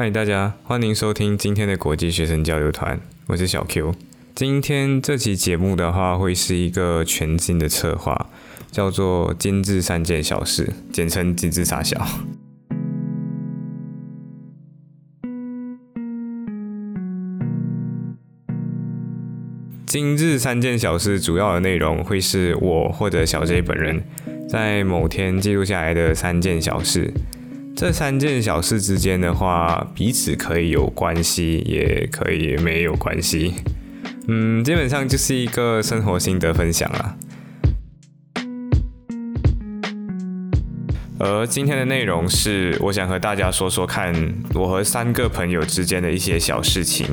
嗨，大家欢迎收听今天的国际学生交流团，我是小 Q。今天这期节目的话，会是一个全新的策划，叫做“精致三件小事”，简称“精致傻小”。精致三件小事主要的内容会是我或者小 J 本人在某天记录下来的三件小事。这三件小事之间的话，彼此可以有关系，也可以没有关系。嗯，基本上就是一个生活心得分享了。而今天的内容是，我想和大家说说看我和三个朋友之间的一些小事情。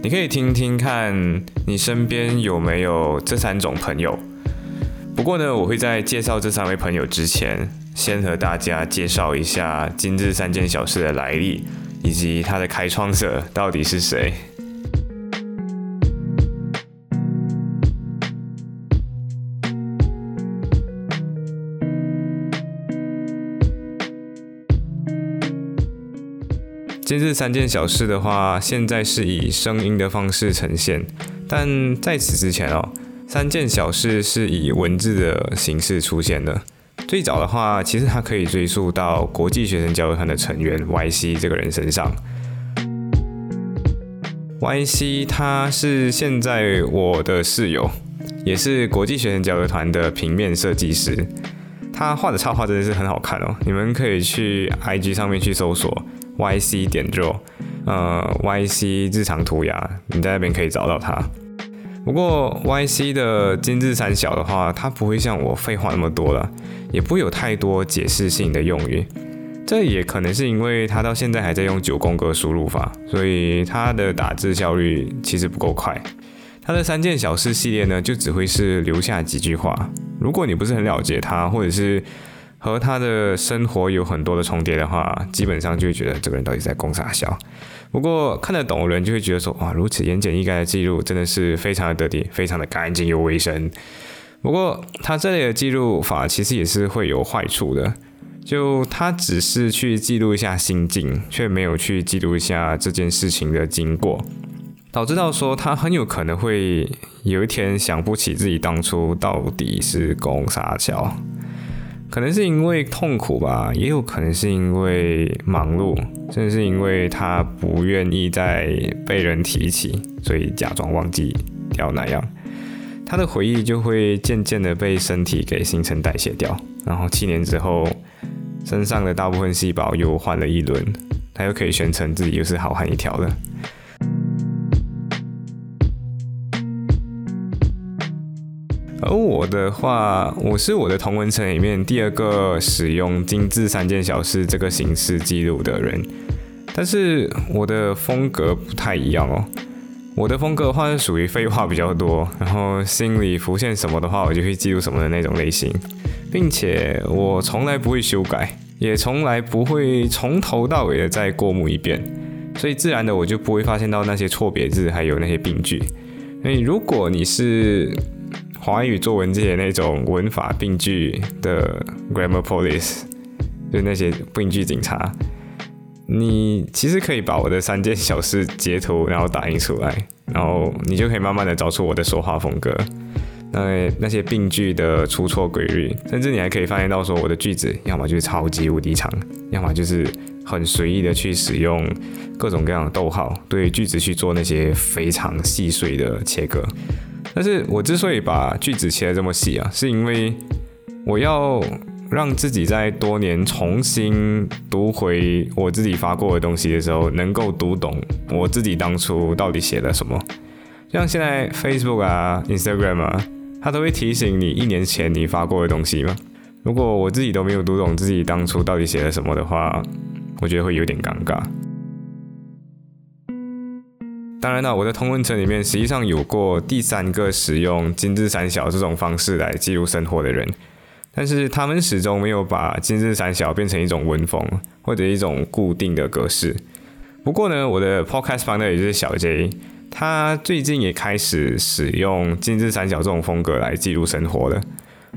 你可以听听看，你身边有没有这三种朋友？不过呢，我会在介绍这三位朋友之前。先和大家介绍一下“今日三件小事”的来历，以及它的开创者到底是谁。今日三件小事的话，现在是以声音的方式呈现，但在此之前哦，三件小事是以文字的形式出现的。最早的话，其实它可以追溯到国际学生交流团的成员 YC 这个人身上。YC 他是现在我的室友，也是国际学生交流团的平面设计师。他画的插画真的是很好看哦，你们可以去 IG 上面去搜索 YC 点 draw，呃，YC 日常涂鸦，你在那边可以找到他。不过 YC 的金字三小的话，它不会像我废话那么多了，也不会有太多解释性的用语。这也可能是因为他到现在还在用九宫格输入法，所以他的打字效率其实不够快。他的三件小事系列呢，就只会是留下几句话。如果你不是很了解他，或者是和他的生活有很多的重叠的话，基本上就会觉得这个人到底在攻啥笑。不过看得懂的人就会觉得说，哇，如此言简意赅的记录真的是非常的得体，非常的干净又卫生。不过他这类的记录法其实也是会有坏处的，就他只是去记录一下心境，却没有去记录一下这件事情的经过，导致到说他很有可能会有一天想不起自己当初到底是攻啥桥。可能是因为痛苦吧，也有可能是因为忙碌，甚至是因为他不愿意再被人提起，所以假装忘记掉那样，他的回忆就会渐渐的被身体给新陈代谢掉，然后七年之后，身上的大部分细胞又换了一轮，他又可以宣称自己又是好汉一条了。而我的话，我是我的同文层里面第二个使用精致三件小事这个形式记录的人，但是我的风格不太一样哦。我的风格的话是属于废话比较多，然后心里浮现什么的话，我就会记录什么的那种类型，并且我从来不会修改，也从来不会从头到尾的再过目一遍，所以自然的我就不会发现到那些错别字还有那些病句。所以如果你是华语作文界那种文法病句的 grammar police，就那些病句警察，你其实可以把我的三件小事截图，然后打印出来，然后你就可以慢慢的找出我的说话风格，那那些病句的出错规律，甚至你还可以发现到说我的句子要么就是超级无敌长，要么就是很随意的去使用各种各样的逗号，对句子去做那些非常细碎的切割。但是我之所以把句子切得这么细啊，是因为我要让自己在多年重新读回我自己发过的东西的时候，能够读懂我自己当初到底写了什么。像现在 Facebook 啊、Instagram 啊，它都会提醒你一年前你发过的东西嘛。如果我自己都没有读懂自己当初到底写了什么的话，我觉得会有点尴尬。当然了，我的同文层里面实际上有过第三个使用金字三小这种方式来记录生活的人，但是他们始终没有把金字三小变成一种文风或者一种固定的格式。不过呢，我的 podcast partner 也就是小 J，他最近也开始使用金字三小这种风格来记录生活了。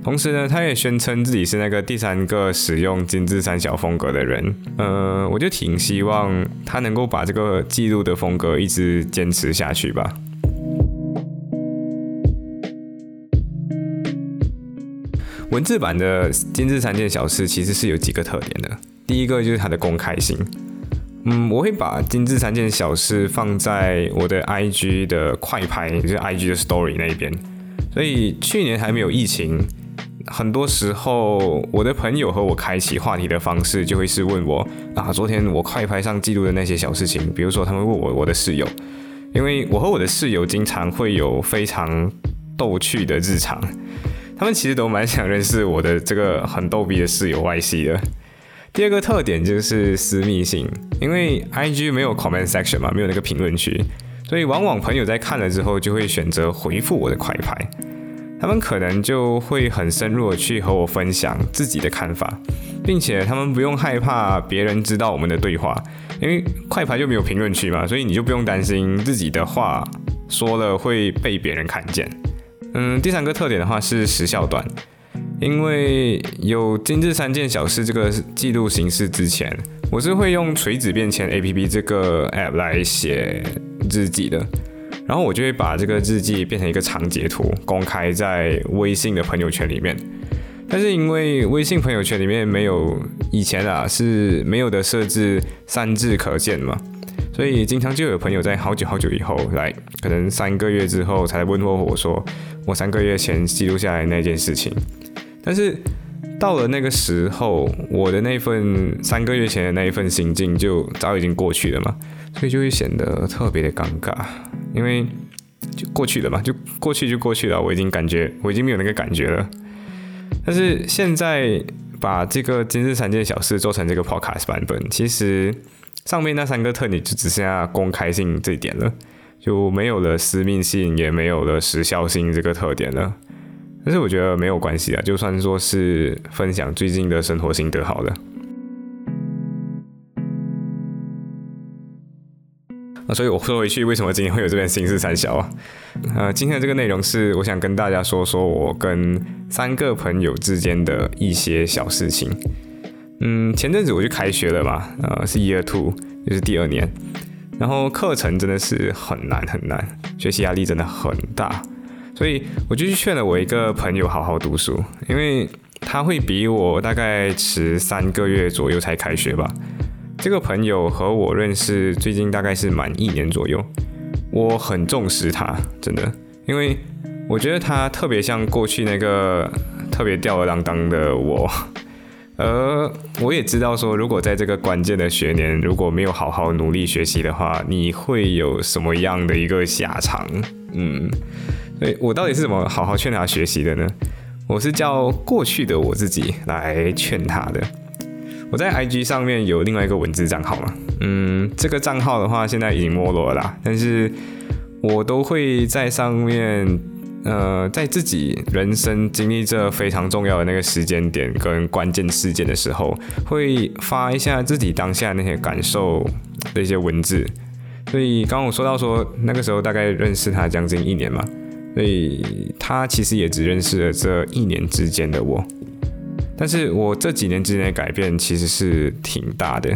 同时呢，他也宣称自己是那个第三个使用金字三小风格的人。呃，我就挺希望他能够把这个记录的风格一直坚持下去吧。文字版的金字三件小事其实是有几个特点的。第一个就是它的公开性。嗯，我会把金字三件小事放在我的 IG 的快拍，就是 IG 的 Story 那一边。所以去年还没有疫情，很多时候我的朋友和我开启话题的方式就会是问我啊，昨天我快拍上记录的那些小事情。比如说他们问我我的室友，因为我和我的室友经常会有非常逗趣的日常。他们其实都蛮想认识我的这个很逗逼的室友 Y C 的。第二个特点就是私密性，因为 I G 没有 comment section 嘛，没有那个评论区，所以往往朋友在看了之后就会选择回复我的快拍，他们可能就会很深入的去和我分享自己的看法，并且他们不用害怕别人知道我们的对话，因为快拍就没有评论区嘛，所以你就不用担心自己的话说了会被别人看见。嗯，第三个特点的话是时效短，因为有今日三件小事这个记录形式之前，我是会用垂直便签 A P P 这个 App 来写日记的，然后我就会把这个日记变成一个长截图，公开在微信的朋友圈里面。但是因为微信朋友圈里面没有以前啊是没有的设置三字可见嘛。所以经常就有朋友在好久好久以后来，可能三个月之后才问候我说，我三个月前记录下来那件事情。但是到了那个时候，我的那份三个月前的那一份心境就早已经过去了嘛，所以就会显得特别的尴尬，因为就过去了嘛，就过去就过去了，我已经感觉我已经没有那个感觉了。但是现在把这个今日三件小事做成这个 podcast 版本，其实。上面那三个特点就只剩下公开性这一点了，就没有了私密性，也没有了时效性这个特点了。但是我觉得没有关系啊，就算说是分享最近的生活心得好了。那所以我说回去，为什么今天会有这边心事三小啊？呃，今天的这个内容是我想跟大家说说我跟三个朋友之间的一些小事情。嗯，前阵子我就开学了嘛，呃，是 Year Two，就是第二年，然后课程真的是很难很难，学习压力真的很大，所以我就去劝了我一个朋友好好读书，因为他会比我大概迟三个月左右才开学吧。这个朋友和我认识最近大概是满一年左右，我很重视他，真的，因为我觉得他特别像过去那个特别吊儿郎当的我。而我也知道说，如果在这个关键的学年，如果没有好好努力学习的话，你会有什么样的一个下场？嗯，所以我到底是怎么好好劝他学习的呢？我是叫过去的我自己来劝他的。我在 IG 上面有另外一个文字账号嘛，嗯，这个账号的话现在已经没落了，啦，但是我都会在上面。呃，在自己人生经历这非常重要的那个时间点跟关键事件的时候，会发一下自己当下那些感受的一些文字。所以刚刚我说到说，那个时候大概认识他将近一年嘛，所以他其实也只认识了这一年之间的我。但是我这几年之间的改变其实是挺大的。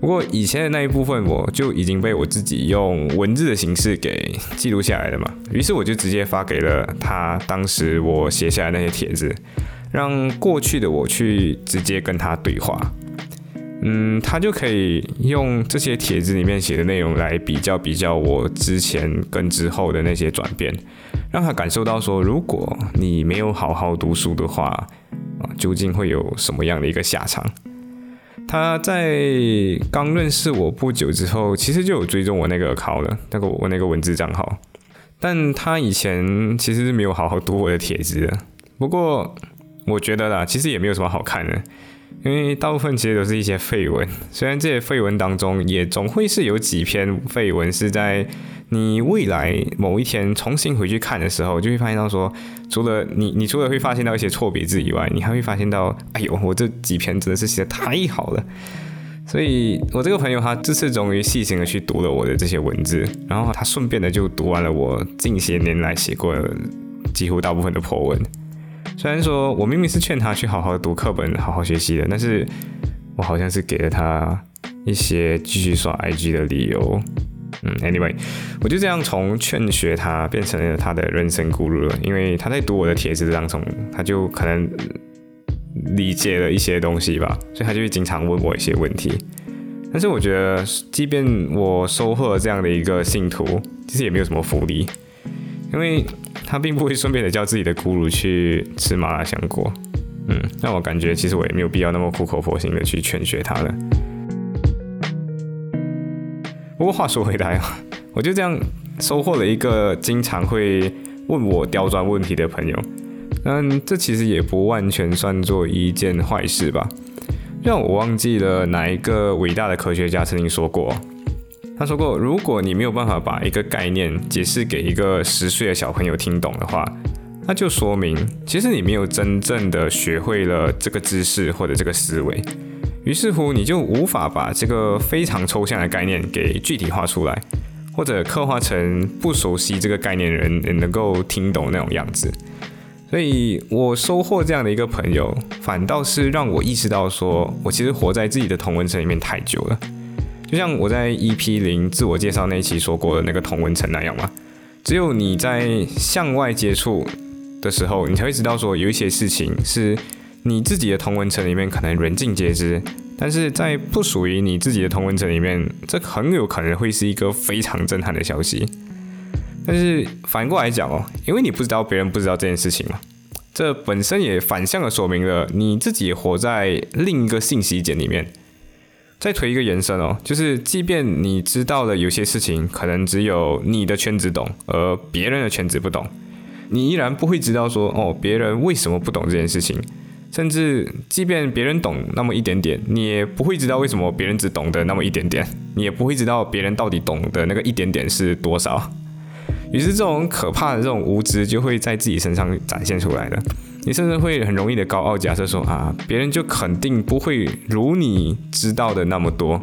不过以前的那一部分，我就已经被我自己用文字的形式给记录下来了嘛。于是我就直接发给了他，当时我写下来那些帖子，让过去的我去直接跟他对话。嗯，他就可以用这些帖子里面写的内容来比较比较我之前跟之后的那些转变，让他感受到说，如果你没有好好读书的话，究竟会有什么样的一个下场？他在刚认识我不久之后，其实就有追踪我那个号了，那个我那个文字账号。但他以前其实是没有好好读我的帖子的。不过我觉得啦，其实也没有什么好看的，因为大部分其实都是一些废文。虽然这些废文当中，也总会是有几篇废文是在。你未来某一天重新回去看的时候，就会发现到说，除了你，你除了会发现到一些错别字以外，你还会发现到，哎呦，我这几篇真的是写的太好了。所以我这个朋友他这次终于细心的去读了我的这些文字，然后他顺便的就读完了我近些年来写过几乎大部分的破文。虽然说我明明是劝他去好好读课本、好好学习的，但是我好像是给了他一些继续刷 IG 的理由。嗯，Anyway，我就这样从劝学他变成了他的人生咕噜了，因为他在读我的帖子当中，他就可能理解了一些东西吧，所以他就会经常问我一些问题。但是我觉得，即便我收获了这样的一个信徒，其实也没有什么福利，因为他并不会顺便的叫自己的咕噜去吃麻辣香锅。嗯，让我感觉其实我也没有必要那么苦口婆心的去劝学他了。不过话说回来啊，我就这样收获了一个经常会问我刁钻问题的朋友。嗯，这其实也不完全算作一件坏事吧。让我忘记了哪一个伟大的科学家曾经说过，他说过，如果你没有办法把一个概念解释给一个十岁的小朋友听懂的话，那就说明其实你没有真正的学会了这个知识或者这个思维。于是乎，你就无法把这个非常抽象的概念给具体化出来，或者刻画成不熟悉这个概念的人也能够听懂那种样子。所以我收获这样的一个朋友，反倒是让我意识到，说我其实活在自己的同文层里面太久了。就像我在 EP 零自我介绍那一期说过的那个同文层那样嘛，只有你在向外接触的时候，你才会知道说有一些事情是。你自己的同文层里面可能人尽皆知，但是在不属于你自己的同文层里面，这很有可能会是一个非常震撼的消息。但是反过来讲哦，因为你不知道别人不知道这件事情嘛，这本身也反向的说明了你自己活在另一个信息茧里面。再推一个延伸哦，就是即便你知道了有些事情可能只有你的圈子懂，而别人的圈子不懂，你依然不会知道说哦，别人为什么不懂这件事情。甚至，即便别人懂那么一点点，你也不会知道为什么别人只懂得那么一点点，你也不会知道别人到底懂的那个一点点是多少。于是，这种可怕的这种无知就会在自己身上展现出来的。你甚至会很容易的高傲，假设说啊，别人就肯定不会如你知道的那么多。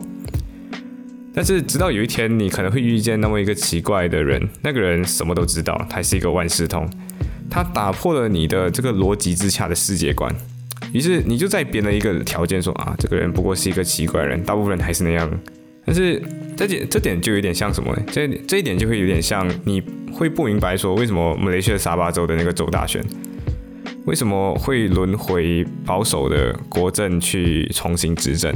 但是，直到有一天，你可能会遇见那么一个奇怪的人，那个人什么都知道，他是一个万事通，他打破了你的这个逻辑之下的世界观。于是你就再编了一个条件，说啊，这个人不过是一个奇怪人，大部分人还是那样。但是这点这点就有点像什么？这这一点就会有点像，你会不明白说为什么马来西亚沙巴州的那个州大选，为什么会轮回保守的国政去重新执政，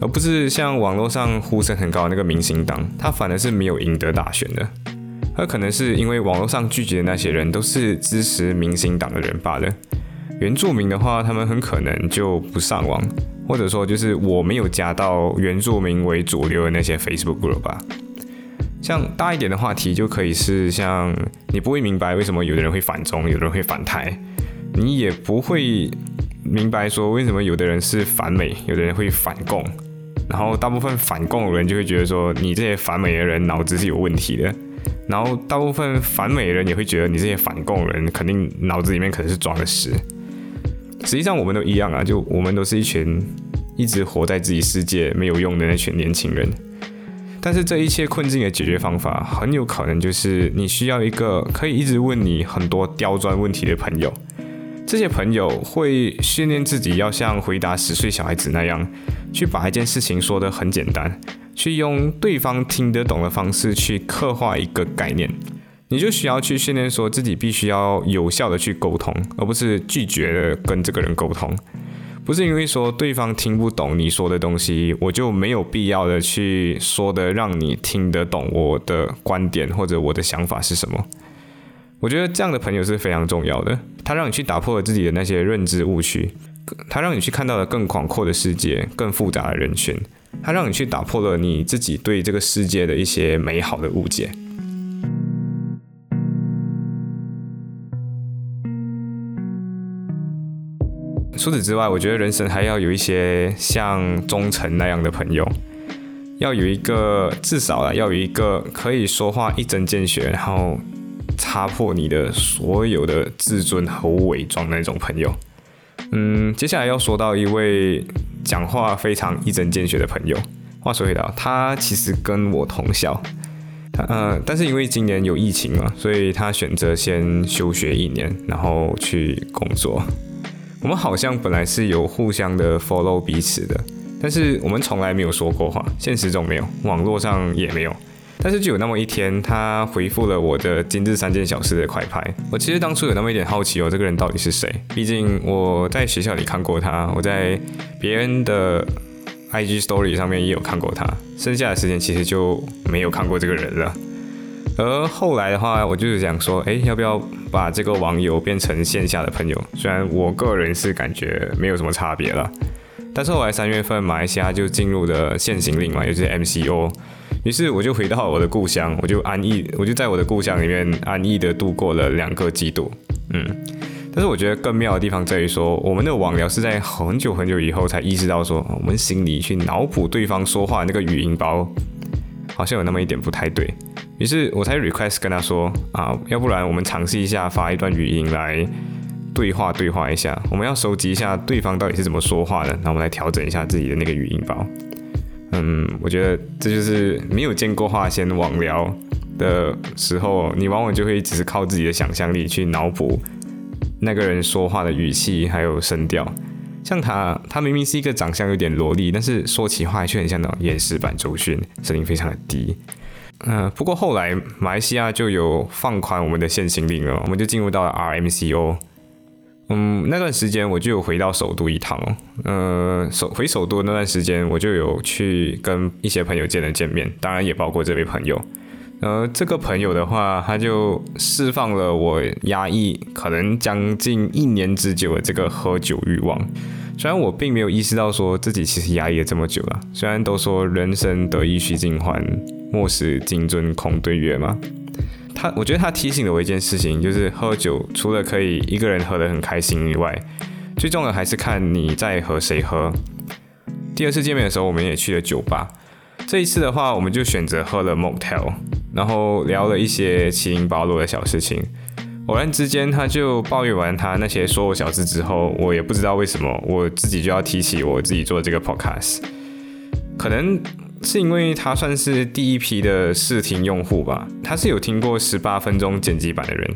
而不是像网络上呼声很高的那个明星党，他反而是没有赢得大选的。而可能是因为网络上聚集的那些人都是支持明星党的人罢了。原住民的话，他们很可能就不上网，或者说就是我没有加到原住民为主流的那些 Facebook group 吧。像大一点的话题，就可以是像你不会明白为什么有的人会反中，有的人会反台，你也不会明白说为什么有的人是反美，有的人会反共，然后大部分反共的人就会觉得说你这些反美的人脑子是有问题的。然后大部分反美的人也会觉得你这些反共人肯定脑子里面可能是装了屎。实际上我们都一样啊，就我们都是一群一直活在自己世界没有用的那群年轻人。但是这一切困境的解决方法，很有可能就是你需要一个可以一直问你很多刁钻问题的朋友。这些朋友会训练自己要像回答十岁小孩子那样，去把一件事情说得很简单，去用对方听得懂的方式去刻画一个概念。你就需要去训练，说自己必须要有效的去沟通，而不是拒绝的跟这个人沟通。不是因为说对方听不懂你说的东西，我就没有必要的去说的让你听得懂我的观点或者我的想法是什么。我觉得这样的朋友是非常重要的，他让你去打破了自己的那些认知误区，他让你去看到了更广阔的世界、更复杂的人群，他让你去打破了你自己对这个世界的一些美好的误解。除此之外，我觉得人生还要有一些像忠诚那样的朋友，要有一个至少啊，要有一个可以说话一针见血，然后擦破你的所有的自尊和伪装那种朋友。嗯，接下来要说到一位讲话非常一针见血的朋友。话说回到，他其实跟我同校，他呃，但是因为今年有疫情嘛，所以他选择先休学一年，然后去工作。我们好像本来是有互相的 follow 彼此的，但是我们从来没有说过话，现实中没有，网络上也没有。但是就有那么一天，他回复了我的今日三件小事的快拍。我其实当初有那么一点好奇哦，这个人到底是谁？毕竟我在学校里看过他，我在别人的 IG Story 上面也有看过他，剩下的时间其实就没有看过这个人了。而后来的话，我就是想说，哎，要不要把这个网友变成线下的朋友？虽然我个人是感觉没有什么差别了，但是后来三月份马来西亚就进入了限行令嘛，也就是 MCO。于是我就回到我的故乡，我就安逸，我就在我的故乡里面安逸的度过了两个季度。嗯，但是我觉得更妙的地方在于说，我们的网聊是在很久很久以后才意识到说，我们心里去脑补对方说话那个语音包，好像有那么一点不太对。于是我才 request 跟他说啊，要不然我们尝试一下发一段语音来对话对话一下，我们要收集一下对方到底是怎么说话的，那我们来调整一下自己的那个语音包。嗯，我觉得这就是没有见过话先网聊的时候，你往往就会只是靠自己的想象力去脑补那个人说话的语气还有声调。像他，他明明是一个长相有点萝莉，但是说起话却很像那种岩石版周迅，声音非常的低。嗯，不过后来马来西亚就有放宽我们的限行令了，我们就进入到了 RMCO。嗯，那段时间我就有回到首都一趟哦。呃，首回首都那段时间，我就有去跟一些朋友见了见面，当然也包括这位朋友。呃，这个朋友的话，他就释放了我压抑可能将近一年之久的这个喝酒欲望。虽然我并没有意识到说自己其实压抑了这么久了。虽然都说人生得意须尽欢，莫使金樽空对月嘛。他，我觉得他提醒了我一件事情，就是喝酒除了可以一个人喝得很开心以外，最重要的还是看你在和谁喝。第二次见面的时候，我们也去了酒吧。这一次的话，我们就选择喝了 motel，然后聊了一些七零八落的小事情。偶然之间，他就抱怨完他那些说我小事之后，我也不知道为什么，我自己就要提起我自己做这个 podcast，可能。是因为他算是第一批的试听用户吧，他是有听过十八分钟剪辑版的人，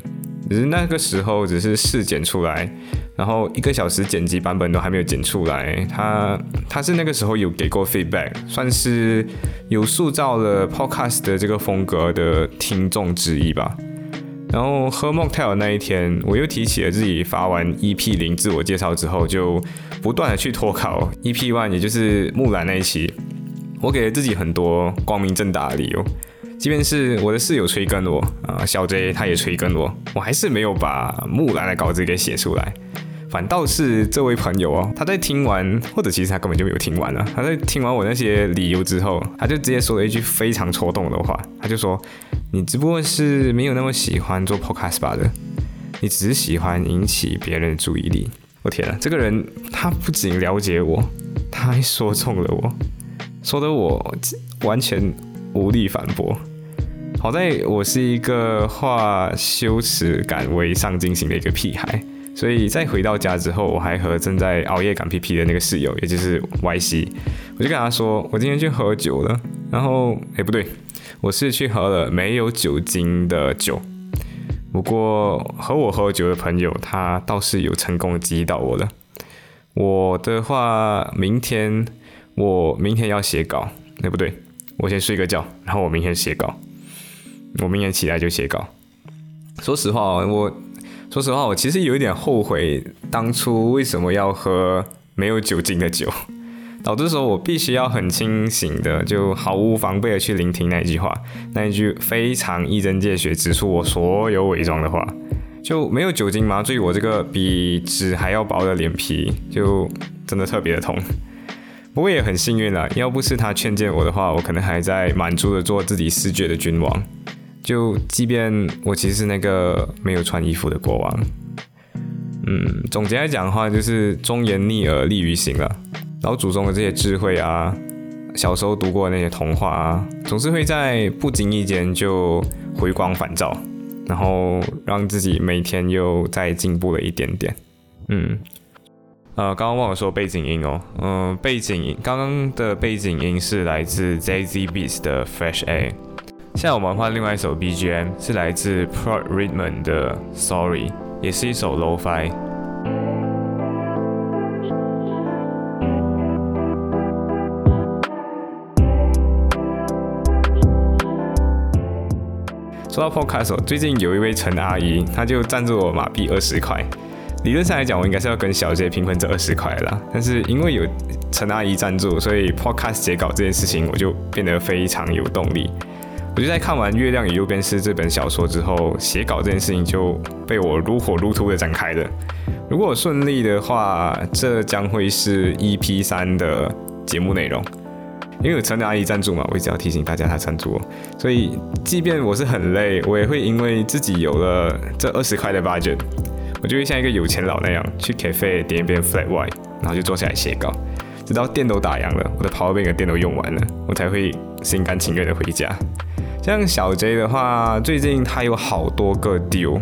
只是那个时候只是试剪出来，然后一个小时剪辑版本都还没有剪出来。他他是那个时候有给过 feedback，算是有塑造了 podcast 的这个风格的听众之一吧。然后喝 mocktail 那一天，我又提起了自己发完 EP 零自我介绍之后，就不断的去脱稿 EP one，也就是木兰那一期。我给了自己很多光明正大的理由，即便是我的室友催更我啊，小 J 他也催更我，我还是没有把木兰的稿子给写出来。反倒是这位朋友哦，他在听完，或者其实他根本就没有听完了。他在听完我那些理由之后，他就直接说了一句非常戳动的话，他就说：“你只不过是没有那么喜欢做 podcast 吧的，你只是喜欢引起别人的注意力。”我天啊，这个人他不仅了解我，他还说中了我。说的我完全无力反驳。好在我是一个化羞耻感为上进心的一个屁孩，所以在回到家之后，我还和正在熬夜赶屁屁的那个室友，也就是 Y C，我就跟他说，我今天去喝酒了。然后，哎，不对，我是去喝了没有酒精的酒。不过和我喝酒的朋友，他倒是有成功激到我了。我的话，明天。我明天要写稿，哎不对，我先睡个觉，然后我明天写稿。我明天起来就写稿。说实话，我说实话，我其实有一点后悔当初为什么要喝没有酒精的酒，导致说我必须要很清醒的，就毫无防备的去聆听那一句话，那一句非常一针见血指出我所有伪装的话，就没有酒精麻醉我这个比纸还要薄的脸皮，就真的特别的痛。不过也很幸运了，要不是他劝谏我的话，我可能还在满足的做自己视觉的君王。就即便我其实是那个没有穿衣服的国王。嗯，总结来讲的话，就是忠言逆耳利于行了。老祖宗的这些智慧啊，小时候读过的那些童话啊，总是会在不经意间就回光返照，然后让自己每天又再进步了一点点。嗯。呃，刚刚忘了说背景音哦，嗯，背景音刚刚的背景音是来自 Z Z Beats 的 Fresh Air。现在我们换另外一首 BGM，是来自 Pro Rhythm 的 Sorry，也是一首 Lo-Fi。说到 Podcast，最近有一位陈阿姨，她就赞助我马币二十块。理论上来讲，我应该是要跟小杰平分这二十块啦。但是因为有陈阿姨赞助，所以 Podcast 写稿这件事情我就变得非常有动力。我就在看完《月亮与右边是》这本小说之后，写稿这件事情就被我如火如荼的展开了。如果顺利的话，这将会是 EP 三的节目内容。因为有陈阿姨赞助嘛，我一直要提醒大家她赞助我，所以即便我是很累，我也会因为自己有了这二十块的 budget，我就会像一个有钱佬那样去 cafe 点一杯 flat white，然后就坐下来写稿，直到电都打烊了，我的 power bank 电都用完了，我才会心甘情愿的回家。像小 J 的话，最近他有好多个 deal，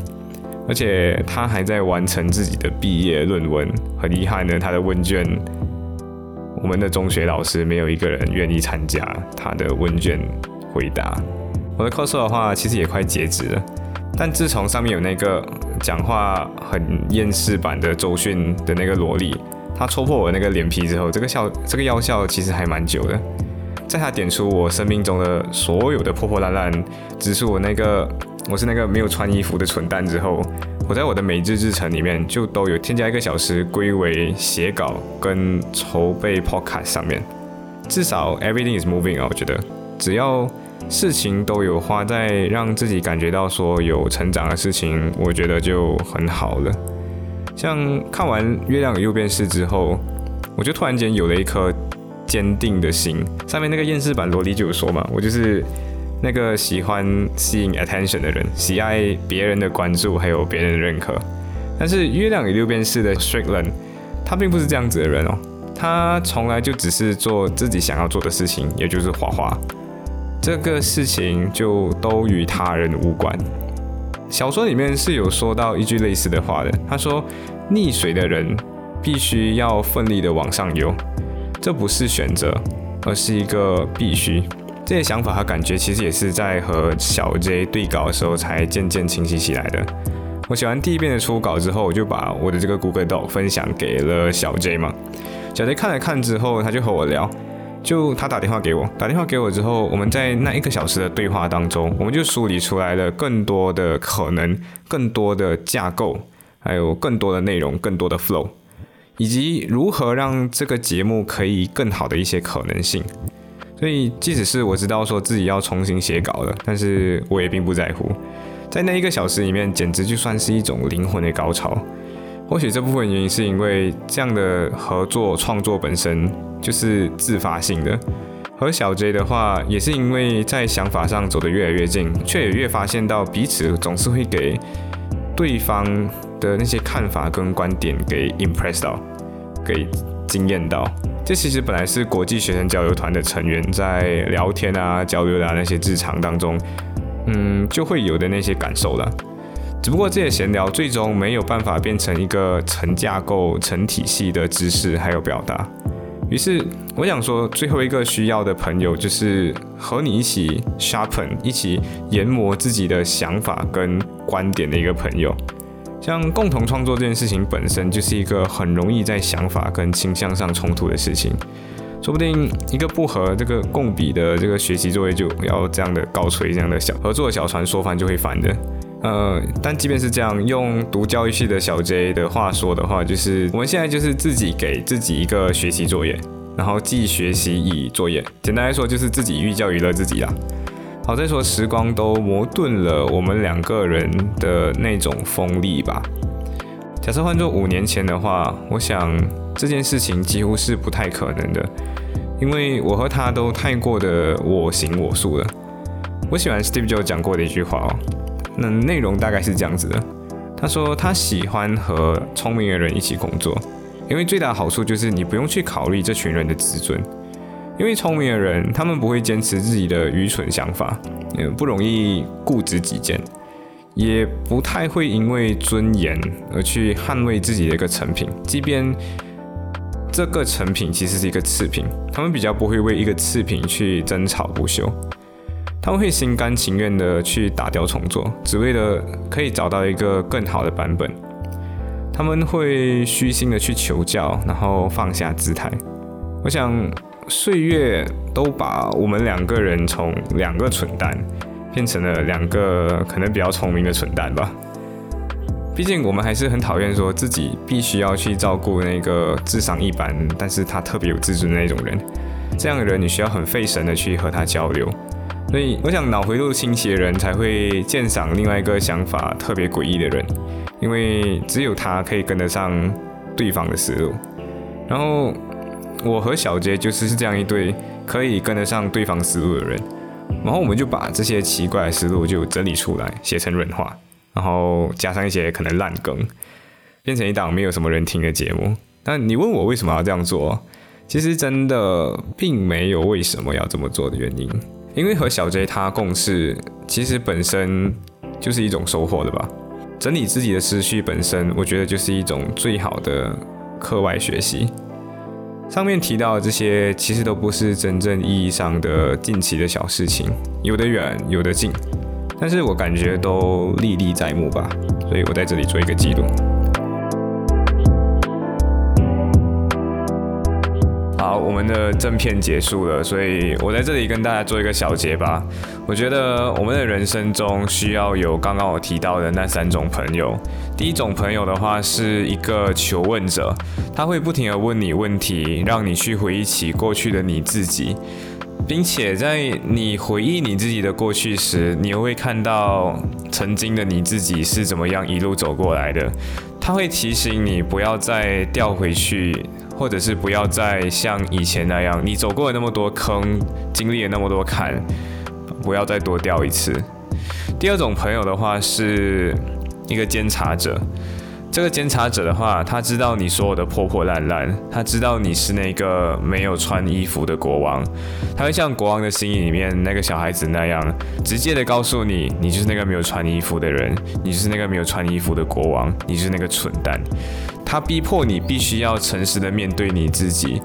而且他还在完成自己的毕业论文，很遗憾呢，他的问卷。我们的中学老师没有一个人愿意参加他的问卷回答。我的 cos 的话，其实也快截止了，但自从上面有那个讲话很厌世版的周迅的那个萝莉，她戳破我那个脸皮之后，这个笑这个药效其实还蛮久的。在他点出我生命中的所有的破破烂烂，指出我那个我是那个没有穿衣服的蠢蛋之后。我在我的每日日程里面就都有添加一个小时归为写稿跟筹备 podcast 上面，至少 everything is moving 啊，我觉得只要事情都有花在让自己感觉到说有成长的事情，我觉得就很好了。像看完《月亮与右边是》之后，我就突然间有了一颗坚定的心。上面那个厌世版萝莉就有说嘛，我就是。那个喜欢吸引 attention 的人，喜爱别人的关注，还有别人的认可。但是月亮与六边式的 Strickland，他并不是这样子的人哦。他从来就只是做自己想要做的事情，也就是画画。这个事情就都与他人无关。小说里面是有说到一句类似的话的，他说：“溺水的人必须要奋力的往上游，这不是选择，而是一个必须。”这些想法和感觉，其实也是在和小 J 对稿的时候才渐渐清晰起来的。我写完第一遍的初稿之后，我就把我的这个 Google Doc 分享给了小 J 嘛。小 J 看了看之后，他就和我聊，就他打电话给我，打电话给我之后，我们在那一个小时的对话当中，我们就梳理出来了更多的可能、更多的架构，还有更多的内容、更多的 flow，以及如何让这个节目可以更好的一些可能性。所以，即使是我知道说自己要重新写稿了，但是我也并不在乎。在那一个小时里面，简直就算是一种灵魂的高潮。或许这部分原因是因为这样的合作创作本身就是自发性的。和小 J 的话，也是因为在想法上走得越来越近，却也越发现到彼此总是会给对方的那些看法跟观点给 impress 到，给惊艳到。这其实本来是国际学生交流团的成员在聊天啊、交流啊那些日常当中，嗯，就会有的那些感受了。只不过这些闲聊最终没有办法变成一个成架构、成体系的知识还有表达。于是我想说，最后一个需要的朋友就是和你一起 sharpen、一起研磨自己的想法跟观点的一个朋友。像共同创作这件事情本身就是一个很容易在想法跟倾向上冲突的事情，说不定一个不合这个共笔的这个学习作业就要这样的高吹这样的小合作小船说翻就会翻的。呃，但即便是这样，用读教育系的小 J 的话说的话，就是我们现在就是自己给自己一个学习作业，然后既学习以作业，简单来说就是自己寓教于乐自己啦。好在说，时光都磨钝了我们两个人的那种锋利吧。假设换做五年前的话，我想这件事情几乎是不太可能的，因为我和他都太过的我行我素了。我喜欢 Steve Jobs 讲过的一句话哦，那内容大概是这样子的：他说他喜欢和聪明的人一起工作，因为最大的好处就是你不用去考虑这群人的自尊。因为聪明的人，他们不会坚持自己的愚蠢想法，嗯，不容易固执己见，也不太会因为尊严而去捍卫自己的一个成品，即便这个成品其实是一个次品，他们比较不会为一个次品去争吵不休。他们会心甘情愿的去打掉重做，只为了可以找到一个更好的版本。他们会虚心的去求教，然后放下姿态。我想，岁月都把我们两个人从两个蠢蛋变成了两个可能比较聪明的蠢蛋吧。毕竟我们还是很讨厌说自己必须要去照顾那个智商一般，但是他特别有自尊的那种人。这样的人，你需要很费神的去和他交流。所以，我想脑回路清晰的人才会鉴赏另外一个想法特别诡异的人，因为只有他可以跟得上对方的思路。然后，我和小杰就是这样一对可以跟得上对方思路的人。然后，我们就把这些奇怪的思路就整理出来，写成软话。然后加上一些可能烂梗，变成一档没有什么人听的节目。但你问我为什么要这样做，其实真的并没有为什么要这么做的原因。因为和小 J 他共事，其实本身就是一种收获的吧。整理自己的思绪本身，我觉得就是一种最好的课外学习。上面提到的这些，其实都不是真正意义上的近期的小事情，有的远，有的近。但是我感觉都历历在目吧，所以我在这里做一个记录。好，我们的正片结束了，所以我在这里跟大家做一个小结吧。我觉得我们的人生中需要有刚刚我提到的那三种朋友。第一种朋友的话是一个求问者，他会不停的问你问题，让你去回忆起过去的你自己。并且在你回忆你自己的过去时，你又会看到曾经的你自己是怎么样一路走过来的。他会提醒你不要再掉回去，或者是不要再像以前那样，你走过了那么多坑，经历了那么多坎，不要再多掉一次。第二种朋友的话是一个监察者。这个监察者的话，他知道你所有的破破烂烂，他知道你是那个没有穿衣服的国王，他会像国王的心里面那个小孩子那样，直接的告诉你，你就是那个没有穿衣服的人，你就是那个没有穿衣服的国王，你就是那个蠢蛋。他逼迫你必须要诚实的面对你自己，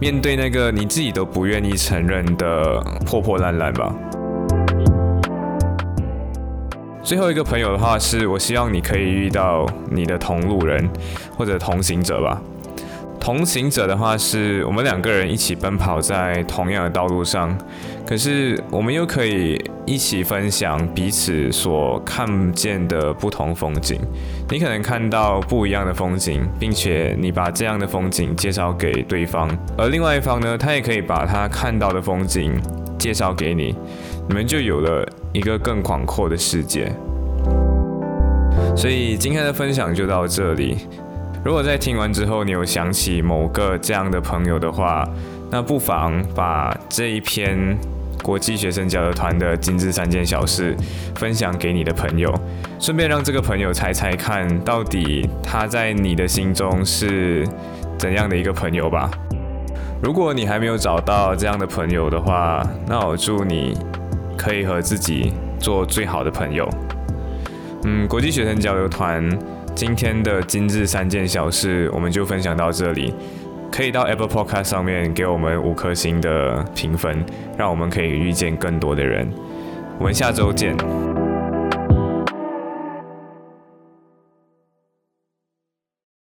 面对那个你自己都不愿意承认的破破烂烂吧。最后一个朋友的话，是我希望你可以遇到你的同路人或者同行者吧。同行者的话，是我们两个人一起奔跑在同样的道路上，可是我们又可以一起分享彼此所看见的不同风景。你可能看到不一样的风景，并且你把这样的风景介绍给对方，而另外一方呢，他也可以把他看到的风景介绍给你，你们就有了。一个更广阔的世界，所以今天的分享就到这里。如果在听完之后，你有想起某个这样的朋友的话，那不妨把这一篇国际学生交流团的精致三件小事分享给你的朋友，顺便让这个朋友猜猜看到底他在你的心中是怎样的一个朋友吧。如果你还没有找到这样的朋友的话，那我祝你。可以和自己做最好的朋友。嗯，国际学生交流团今天的今日三件小事，我们就分享到这里。可以到 Apple Podcast 上面给我们五颗星的评分，让我们可以遇见更多的人。我们下周见。